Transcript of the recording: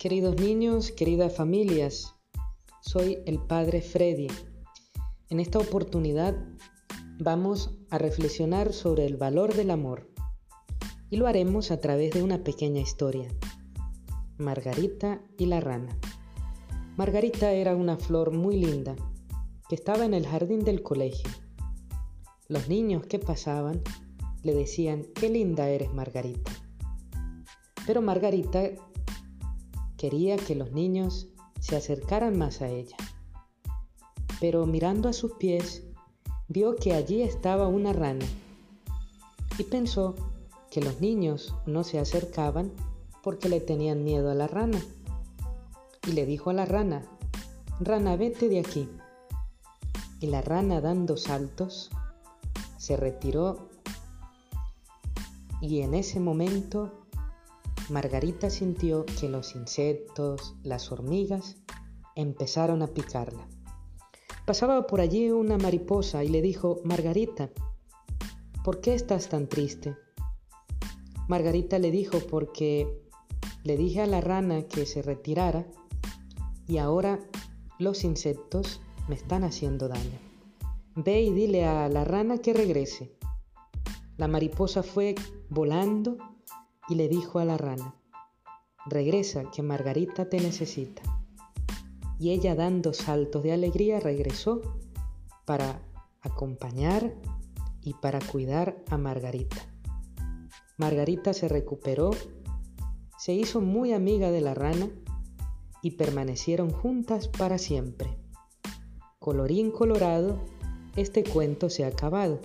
Queridos niños, queridas familias, soy el Padre Freddy. En esta oportunidad vamos a reflexionar sobre el valor del amor y lo haremos a través de una pequeña historia. Margarita y la rana. Margarita era una flor muy linda que estaba en el jardín del colegio. Los niños que pasaban le decían, qué linda eres Margarita. Pero Margarita Quería que los niños se acercaran más a ella. Pero mirando a sus pies, vio que allí estaba una rana y pensó que los niños no se acercaban porque le tenían miedo a la rana. Y le dijo a la rana, rana, vete de aquí. Y la rana dando saltos, se retiró y en ese momento Margarita sintió que los insectos, las hormigas, empezaron a picarla. Pasaba por allí una mariposa y le dijo, Margarita, ¿por qué estás tan triste? Margarita le dijo, porque le dije a la rana que se retirara y ahora los insectos me están haciendo daño. Ve y dile a la rana que regrese. La mariposa fue volando y le dijo a la rana, regresa que Margarita te necesita. Y ella dando saltos de alegría regresó para acompañar y para cuidar a Margarita. Margarita se recuperó, se hizo muy amiga de la rana y permanecieron juntas para siempre. Colorín colorado, este cuento se ha acabado.